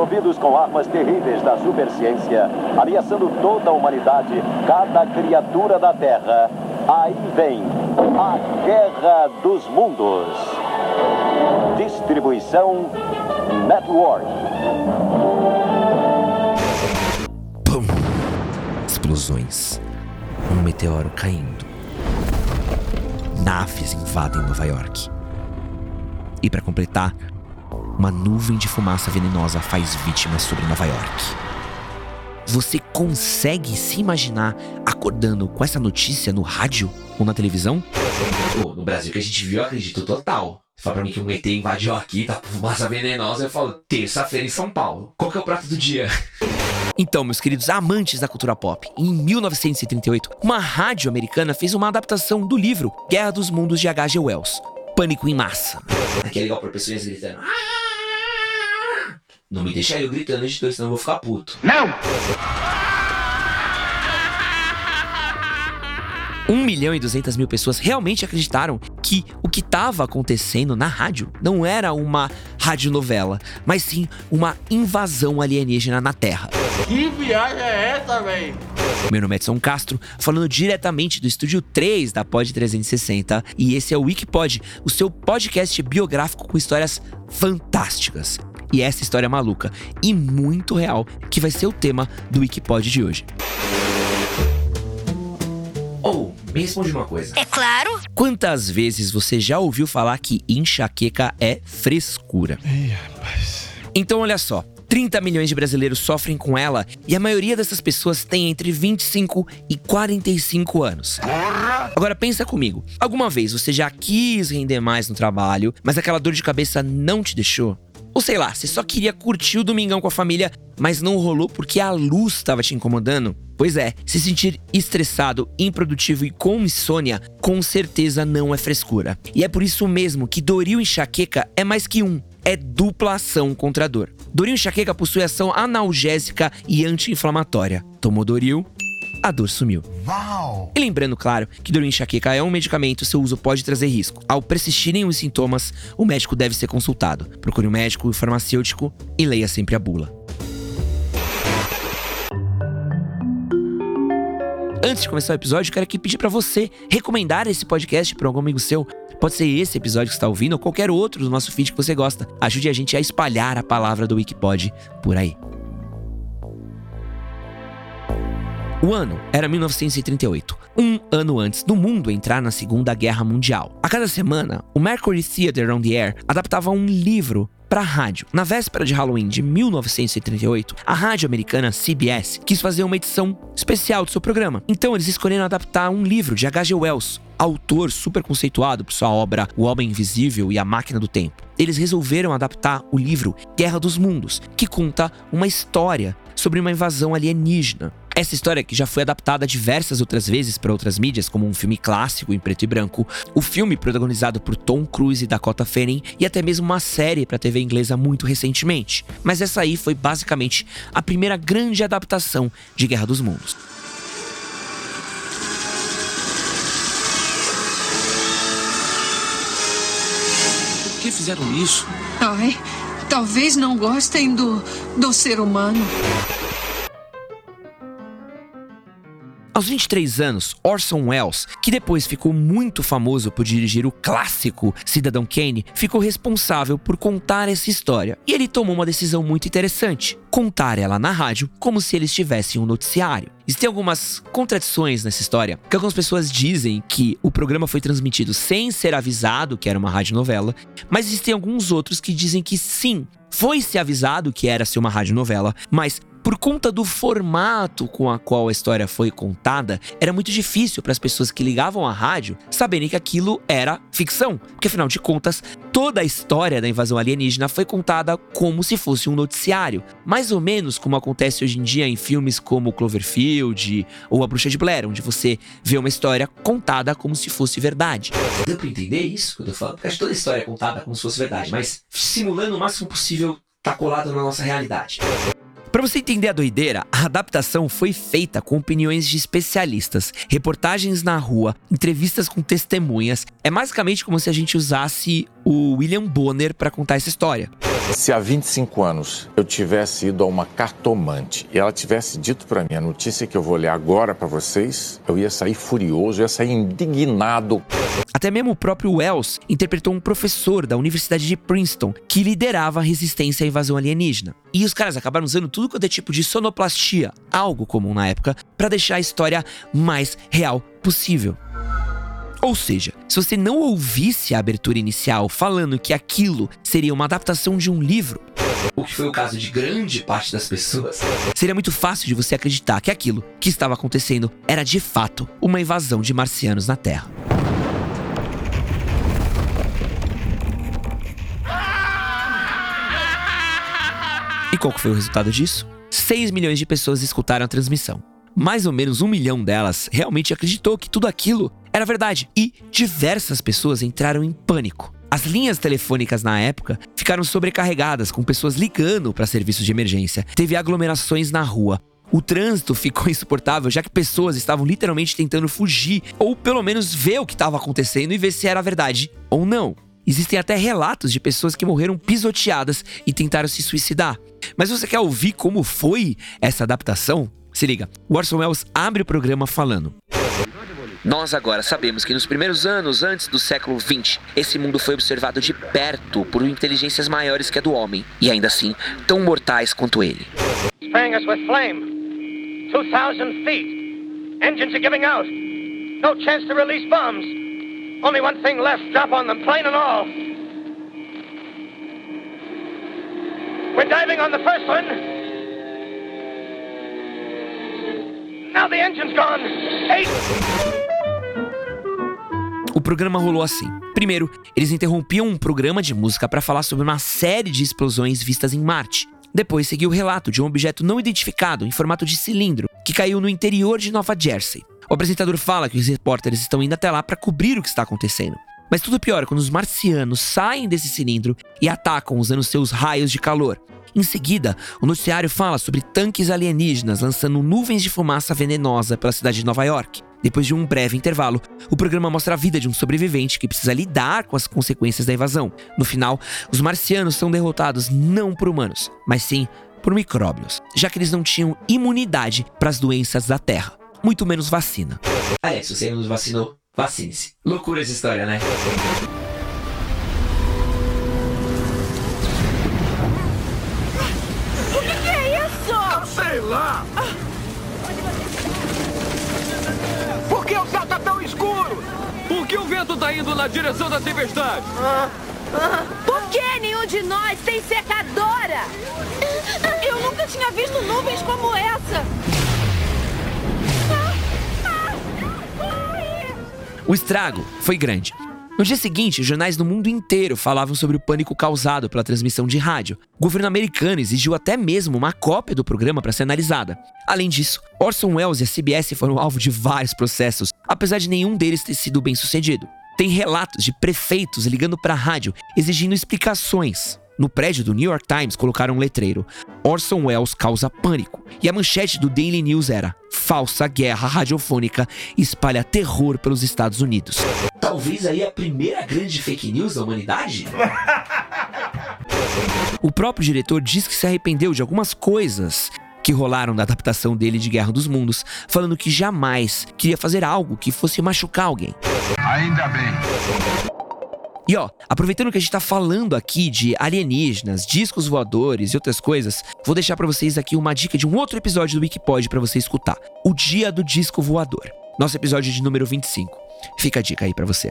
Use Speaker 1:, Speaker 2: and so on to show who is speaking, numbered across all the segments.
Speaker 1: Ouvidos com armas terríveis da superciência, ameaçando toda a humanidade, cada criatura da Terra, aí vem a Guerra dos Mundos. Distribuição Network.
Speaker 2: Pum! Explosões. Um meteoro caindo. Naves invadem Nova York. E para completar, uma nuvem de fumaça venenosa faz vítimas sobre Nova York. Você consegue se imaginar acordando com essa notícia no rádio ou na televisão? Pô, no Brasil que a gente viu, eu acredito total. Você fala pra mim que um ET invadiu aqui, tá com fumaça venenosa, eu falo, terça-feira em São Paulo. Qual que é o prato do dia? Então, meus queridos amantes da cultura pop, em 1938, uma rádio americana fez uma adaptação do livro Guerra dos Mundos de H.G. Wells. Pânico em massa. Aqui é legal pra pessoas gritando. Não me deixa eu gritando, editor, senão eu vou ficar puto.
Speaker 3: Não!
Speaker 2: 1 milhão e 200 mil pessoas realmente acreditaram que o que estava acontecendo na rádio não era uma radionovela, mas sim uma invasão alienígena na Terra.
Speaker 3: Que viagem é essa, velho?
Speaker 2: Meu nome é Edson Castro, falando diretamente do estúdio 3 da Pod 360, e esse é o Wikipod, o seu podcast biográfico com histórias fantásticas. E essa história maluca e muito real que vai ser o tema do Wikipod de hoje. Ou, oh, me responde uma coisa.
Speaker 4: É claro.
Speaker 2: Quantas vezes você já ouviu falar que enxaqueca é frescura?
Speaker 5: Ih, rapaz.
Speaker 2: Então olha só, 30 milhões de brasileiros sofrem com ela e a maioria dessas pessoas tem entre 25 e 45 anos. Agora pensa comigo. Alguma vez você já quis render mais no trabalho, mas aquela dor de cabeça não te deixou? Ou sei lá, você só queria curtir o domingão com a família, mas não rolou porque a luz estava te incomodando? Pois é, se sentir estressado, improdutivo e com insônia, com certeza não é frescura. E é por isso mesmo que Doril enxaqueca é mais que um, é dupla ação contra a dor. Doril enxaqueca possui ação analgésica e anti-inflamatória. Tomou Doril, a dor sumiu.
Speaker 3: Uau!
Speaker 2: E lembrando, claro, que dor enxaqueca é um medicamento, seu uso pode trazer risco. Ao persistirem os sintomas, o médico deve ser consultado. Procure um médico, um farmacêutico e leia sempre a bula. Antes de começar o episódio, quero aqui pedir para você recomendar esse podcast para algum amigo seu. Pode ser esse episódio que está ouvindo ou qualquer outro do nosso feed que você gosta. Ajude a gente a espalhar a palavra do Wikipod por aí. O ano era 1938, um ano antes do mundo entrar na Segunda Guerra Mundial. A cada semana, o Mercury Theatre on the Air adaptava um livro para rádio. Na véspera de Halloween de 1938, a rádio americana CBS quis fazer uma edição especial do seu programa. Então eles escolheram adaptar um livro de H.G. Wells, autor super conceituado por sua obra O Homem Invisível e a Máquina do Tempo. Eles resolveram adaptar o livro Guerra dos Mundos, que conta uma história sobre uma invasão alienígena. Essa história que já foi adaptada diversas outras vezes para outras mídias, como um filme clássico em preto e branco, o filme protagonizado por Tom Cruise e Dakota Fanning e até mesmo uma série para TV inglesa muito recentemente. Mas essa aí foi basicamente a primeira grande adaptação de Guerra dos Mundos.
Speaker 6: Por que fizeram isso?
Speaker 7: Ai, talvez não gostem do, do ser humano.
Speaker 2: Aos 23 anos, Orson Welles, que depois ficou muito famoso por dirigir o clássico Cidadão Kane, ficou responsável por contar essa história. E ele tomou uma decisão muito interessante: contar ela na rádio como se eles tivessem um noticiário. Existem algumas contradições nessa história, que algumas pessoas dizem que o programa foi transmitido sem ser avisado que era uma radionovela, mas existem alguns outros que dizem que sim, foi se avisado que era ser uma radionovela, mas por conta do formato com a qual a história foi contada, era muito difícil para as pessoas que ligavam à rádio saberem que aquilo era ficção, porque afinal de contas, toda a história da invasão alienígena foi contada como se fosse um noticiário, mais ou menos como acontece hoje em dia em filmes como Cloverfield ou A Bruxa de Blair, onde você vê uma história contada como se fosse verdade. Deu para entender isso que eu tô falando? Porque toda história é contada como se fosse verdade, mas simulando o máximo possível tá colado na nossa realidade. Para você entender a doideira, a adaptação foi feita com opiniões de especialistas, reportagens na rua, entrevistas com testemunhas. É basicamente como se a gente usasse o William Bonner para contar essa história.
Speaker 4: Se há 25 anos eu tivesse ido a uma cartomante e ela tivesse dito para mim a notícia que eu vou ler agora para vocês, eu ia sair furioso, eu ia sair indignado.
Speaker 2: Até mesmo o próprio Wells interpretou um professor da Universidade de Princeton que liderava a resistência à invasão alienígena. E os caras acabaram usando tudo quanto é tipo de sonoplastia, algo comum na época, para deixar a história mais real possível. Ou seja, se você não ouvisse a abertura inicial falando que aquilo seria uma adaptação de um livro, o que foi o caso de grande parte das pessoas, seria muito fácil de você acreditar que aquilo que estava acontecendo era de fato uma invasão de marcianos na Terra. E qual foi o resultado disso? 6 milhões de pessoas escutaram a transmissão. Mais ou menos um milhão delas realmente acreditou que tudo aquilo era verdade e diversas pessoas entraram em pânico. As linhas telefônicas na época ficaram sobrecarregadas, com pessoas ligando para serviços de emergência. Teve aglomerações na rua. O trânsito ficou insuportável, já que pessoas estavam literalmente tentando fugir, ou pelo menos ver o que estava acontecendo e ver se era verdade ou não. Existem até relatos de pessoas que morreram pisoteadas e tentaram se suicidar. Mas você quer ouvir como foi essa adaptação? Se liga, o Orson Welles abre o programa falando: nós agora sabemos que nos primeiros anos antes do século XX, esse mundo foi observado de perto por inteligências maiores que a do homem, e ainda assim tão mortais quanto ele. Sprang us with flame. 2000 feet. Engines are giving out. No chance to release bombs. Only one thing left, drop on them, plane and all. We're diving on the first one. Now the engine's gone. Eight. Programa rolou assim. Primeiro, eles interrompiam um programa de música para falar sobre uma série de explosões vistas em Marte. Depois seguiu o relato de um objeto não identificado em formato de cilindro que caiu no interior de Nova Jersey. O apresentador fala que os repórteres estão indo até lá para cobrir o que está acontecendo. Mas tudo pior quando os marcianos saem desse cilindro e atacam usando seus raios de calor. Em seguida, o noticiário fala sobre tanques alienígenas lançando nuvens de fumaça venenosa pela cidade de Nova York. Depois de um breve intervalo, o programa mostra a vida de um sobrevivente que precisa lidar com as consequências da invasão. No final, os marcianos são derrotados não por humanos, mas sim por micróbios, já que eles não tinham imunidade para as doenças da Terra, muito menos vacina. Alex, se você não vacinou, vacine-se. Loucura essa história, né?
Speaker 5: O que, que é isso?
Speaker 3: Sei lá! que o vento tá indo na direção da tempestade?
Speaker 5: Por que nenhum de nós tem secadora? Eu nunca tinha visto nuvens como essa.
Speaker 2: O estrago foi grande. No dia seguinte, jornais no mundo inteiro falavam sobre o pânico causado pela transmissão de rádio. O governo americano exigiu até mesmo uma cópia do programa para ser analisada. Além disso, Orson Welles e a CBS foram alvo de vários processos, apesar de nenhum deles ter sido bem sucedido. Tem relatos de prefeitos ligando para a rádio exigindo explicações. No prédio do New York Times colocaram um letreiro: Orson Welles causa pânico. E a manchete do Daily News era: Falsa guerra radiofônica espalha terror pelos Estados Unidos. Talvez aí a primeira grande fake news da humanidade? o próprio diretor diz que se arrependeu de algumas coisas que rolaram na adaptação dele de Guerra dos Mundos, falando que jamais queria fazer algo que fosse machucar alguém.
Speaker 3: Ainda bem.
Speaker 2: E ó, aproveitando que a gente tá falando aqui de alienígenas, discos voadores e outras coisas, vou deixar para vocês aqui uma dica de um outro episódio do Wikipod para você escutar. O Dia do Disco Voador. Nosso episódio de número 25. Fica a dica aí para você.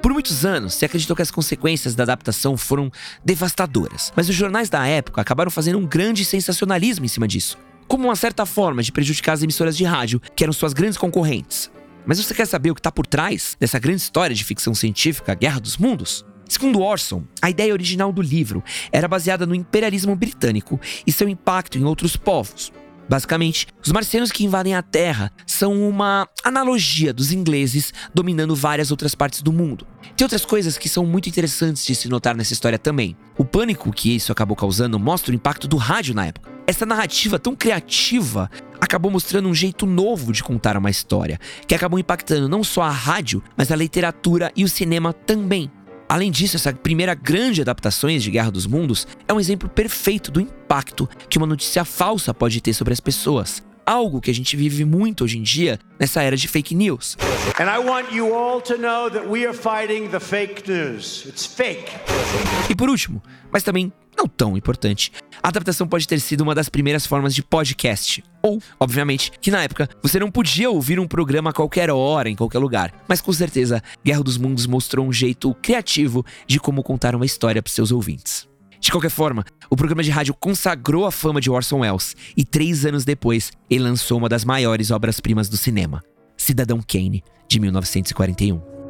Speaker 2: Por muitos anos, se acreditou que as consequências da adaptação foram devastadoras, mas os jornais da época acabaram fazendo um grande sensacionalismo em cima disso, como uma certa forma de prejudicar as emissoras de rádio, que eram suas grandes concorrentes. Mas você quer saber o que está por trás dessa grande história de ficção científica, Guerra dos Mundos? Segundo Orson, a ideia original do livro era baseada no imperialismo britânico e seu impacto em outros povos. Basicamente, os marcianos que invadem a Terra são uma analogia dos ingleses dominando várias outras partes do mundo. Tem outras coisas que são muito interessantes de se notar nessa história também. O pânico que isso acabou causando mostra o impacto do rádio na época. Essa narrativa tão criativa acabou mostrando um jeito novo de contar uma história, que acabou impactando não só a rádio, mas a literatura e o cinema também. Além disso, essa primeira grande adaptação de Guerra dos Mundos é um exemplo perfeito do impacto que uma notícia falsa pode ter sobre as pessoas. Algo que a gente vive muito hoje em dia nessa era de fake news.
Speaker 8: And I want you all to know that we are fighting the fake news. It's fake.
Speaker 2: E por último, mas também não tão importante, a adaptação pode ter sido uma das primeiras formas de podcast. Ou, obviamente, que na época você não podia ouvir um programa a qualquer hora, em qualquer lugar. Mas com certeza, Guerra dos Mundos mostrou um jeito criativo de como contar uma história para seus ouvintes. De qualquer forma, o programa de rádio consagrou a fama de Orson Welles e três anos depois ele lançou uma das maiores obras-primas do cinema, Cidadão Kane, de 1941.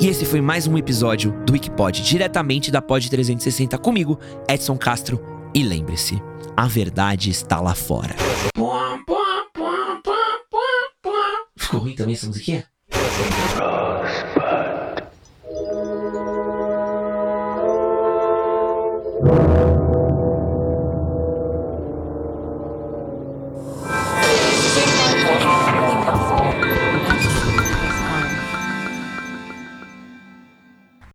Speaker 2: E esse foi mais um episódio do Wikipod, diretamente da Pod 360 comigo, Edson Castro. E lembre-se, a verdade está lá fora. Ficou ruim também essa musiquinha? Rosebud.